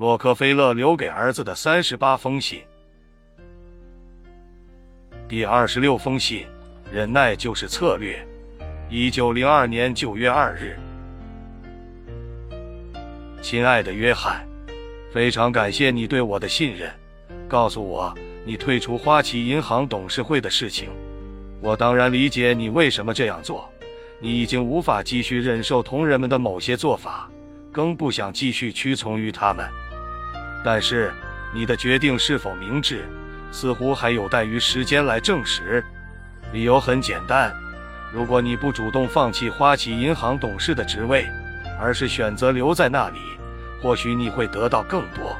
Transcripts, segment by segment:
洛克菲勒留给儿子的三十八封信。第二十六封信：忍耐就是策略。一九零二年九月二日，亲爱的约翰，非常感谢你对我的信任，告诉我你退出花旗银行董事会的事情。我当然理解你为什么这样做，你已经无法继续忍受同仁们的某些做法，更不想继续屈从于他们。但是，你的决定是否明智，似乎还有待于时间来证实。理由很简单：如果你不主动放弃花旗银行董事的职位，而是选择留在那里，或许你会得到更多。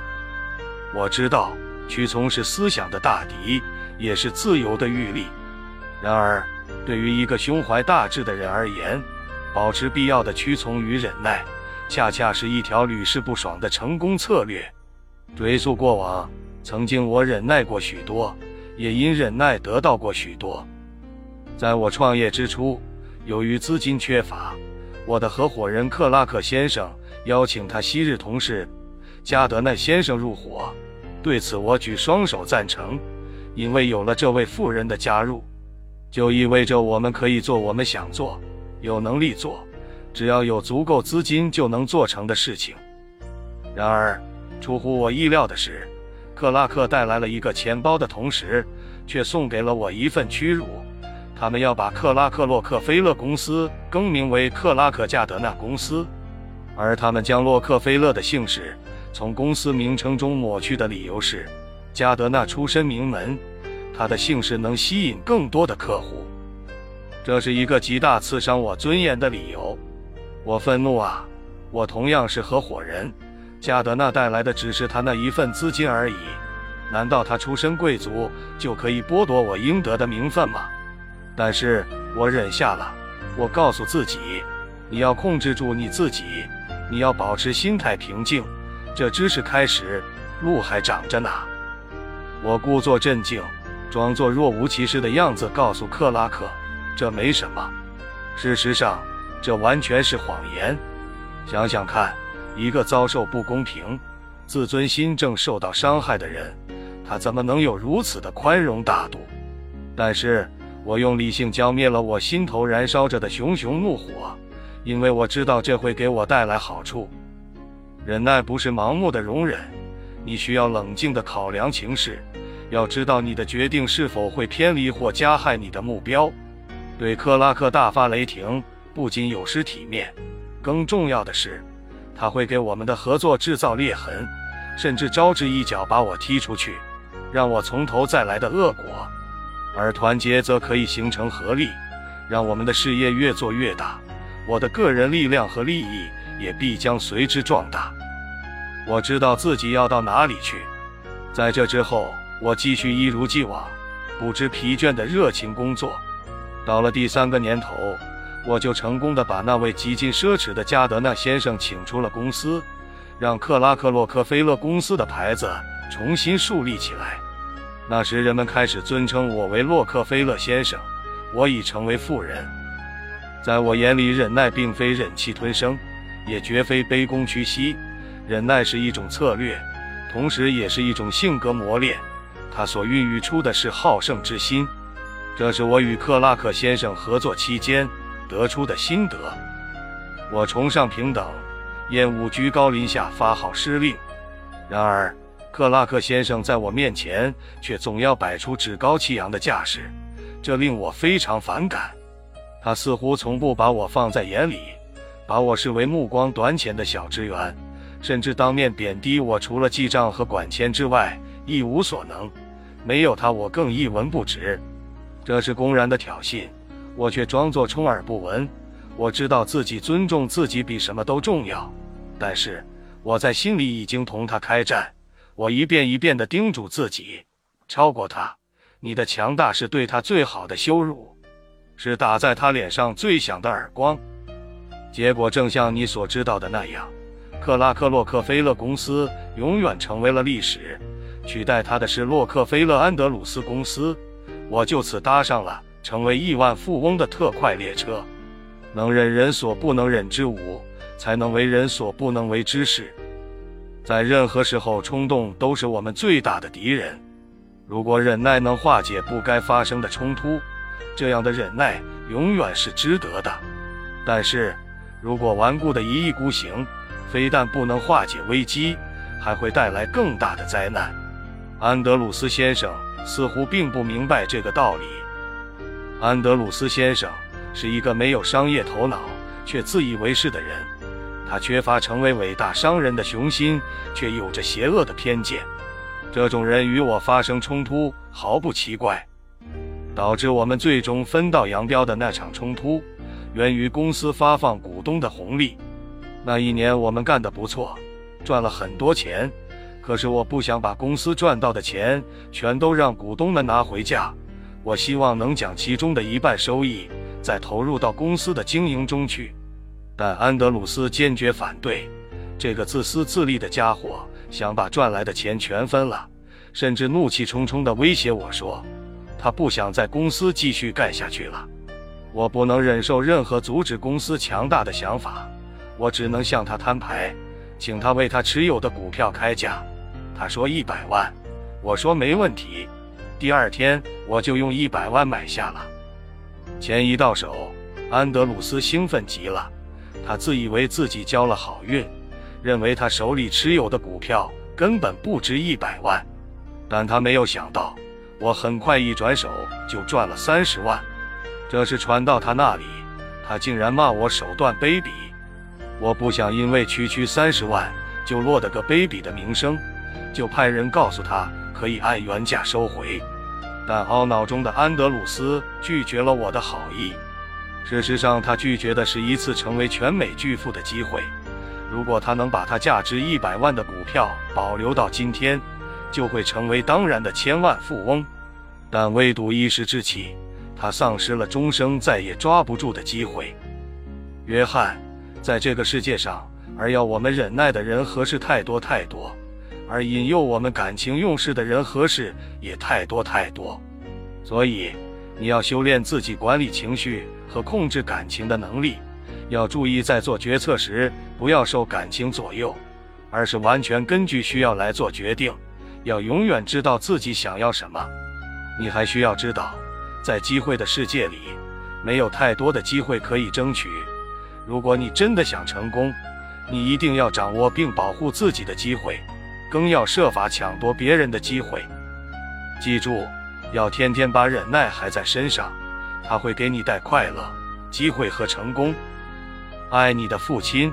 我知道，屈从是思想的大敌，也是自由的欲力。然而，对于一个胸怀大志的人而言，保持必要的屈从与忍耐，恰恰是一条屡试不爽的成功策略。追溯过往，曾经我忍耐过许多，也因忍耐得到过许多。在我创业之初，由于资金缺乏，我的合伙人克拉克先生邀请他昔日同事加德奈先生入伙。对此，我举双手赞成，因为有了这位富人的加入，就意味着我们可以做我们想做、有能力做、只要有足够资金就能做成的事情。然而，出乎我意料的是，克拉克带来了一个钱包的同时，却送给了我一份屈辱。他们要把克拉克洛克菲勒公司更名为克拉克加德纳公司，而他们将洛克菲勒的姓氏从公司名称中抹去的理由是，加德纳出身名门，他的姓氏能吸引更多的客户。这是一个极大刺伤我尊严的理由。我愤怒啊！我同样是合伙人。加德纳带来的只是他那一份资金而已，难道他出身贵族就可以剥夺我应得的名分吗？但是我忍下了。我告诉自己，你要控制住你自己，你要保持心态平静，这只是开始，路还长着呢。我故作镇静，装作若无其事的样子，告诉克拉克，这没什么。事实上，这完全是谎言。想想看。一个遭受不公平、自尊心正受到伤害的人，他怎么能有如此的宽容大度？但是我用理性浇灭了我心头燃烧着的熊熊怒火，因为我知道这会给我带来好处。忍耐不是盲目的容忍，你需要冷静地考量情势，要知道你的决定是否会偏离或加害你的目标。对克拉克大发雷霆，不仅有失体面，更重要的是。他会给我们的合作制造裂痕，甚至招致一脚把我踢出去，让我从头再来的恶果。而团结则可以形成合力，让我们的事业越做越大。我的个人力量和利益也必将随之壮大。我知道自己要到哪里去。在这之后，我继续一如既往，不知疲倦的热情工作。到了第三个年头。我就成功的把那位极尽奢侈的加德纳先生请出了公司，让克拉克洛克菲勒公司的牌子重新树立起来。那时人们开始尊称我为洛克菲勒先生。我已成为富人。在我眼里，忍耐并非忍气吞声，也绝非卑躬屈膝。忍耐是一种策略，同时也是一种性格磨练。它所孕育出的是好胜之心。这是我与克拉克先生合作期间。得出的心得，我崇尚平等，厌恶居高临下发号施令。然而，克拉克先生在我面前却总要摆出趾高气扬的架势，这令我非常反感。他似乎从不把我放在眼里，把我视为目光短浅的小职员，甚至当面贬低我，除了记账和管钱之外一无所能。没有他，我更一文不值。这是公然的挑衅。我却装作充耳不闻。我知道自己尊重自己比什么都重要，但是我在心里已经同他开战。我一遍一遍地叮嘱自己：超过他，你的强大是对他最好的羞辱，是打在他脸上最响的耳光。结果正像你所知道的那样，克拉克洛克菲勒公司永远成为了历史，取代他的是洛克菲勒安德鲁斯公司。我就此搭上了。成为亿万富翁的特快列车，能忍人所不能忍之武，才能为人所不能为之事。在任何时候，冲动都是我们最大的敌人。如果忍耐能化解不该发生的冲突，这样的忍耐永远是值得的。但是，如果顽固的一意孤行，非但不能化解危机，还会带来更大的灾难。安德鲁斯先生似乎并不明白这个道理。安德鲁斯先生是一个没有商业头脑却自以为是的人，他缺乏成为伟大商人的雄心，却有着邪恶的偏见。这种人与我发生冲突毫不奇怪。导致我们最终分道扬镳的那场冲突，源于公司发放股东的红利。那一年我们干得不错，赚了很多钱。可是我不想把公司赚到的钱全都让股东们拿回家，我希望能将其中的一半收益再投入到公司的经营中去。但安德鲁斯坚决反对，这个自私自利的家伙想把赚来的钱全分了，甚至怒气冲冲地威胁我说，他不想在公司继续干下去了。我不能忍受任何阻止公司强大的想法。我只能向他摊牌，请他为他持有的股票开价。他说一百万，我说没问题。第二天我就用一百万买下了。钱一到手，安德鲁斯兴奋极了，他自以为自己交了好运，认为他手里持有的股票根本不值一百万。但他没有想到，我很快一转手就赚了三十万。这事传到他那里，他竟然骂我手段卑鄙。我不想因为区区三十万就落得个卑鄙的名声，就派人告诉他可以按原价收回。但懊恼中的安德鲁斯拒绝了我的好意。事实上，他拒绝的是一次成为全美巨富的机会。如果他能把他价值一百万的股票保留到今天，就会成为当然的千万富翁。但唯独一时之气，他丧失了终生再也抓不住的机会。约翰。在这个世界上，而要我们忍耐的人和事太多太多，而引诱我们感情用事的人和事也太多太多。所以，你要修炼自己管理情绪和控制感情的能力，要注意在做决策时不要受感情左右，而是完全根据需要来做决定。要永远知道自己想要什么。你还需要知道，在机会的世界里，没有太多的机会可以争取。如果你真的想成功，你一定要掌握并保护自己的机会，更要设法抢夺别人的机会。记住，要天天把忍耐还在身上，它会给你带快乐、机会和成功。爱你的父亲。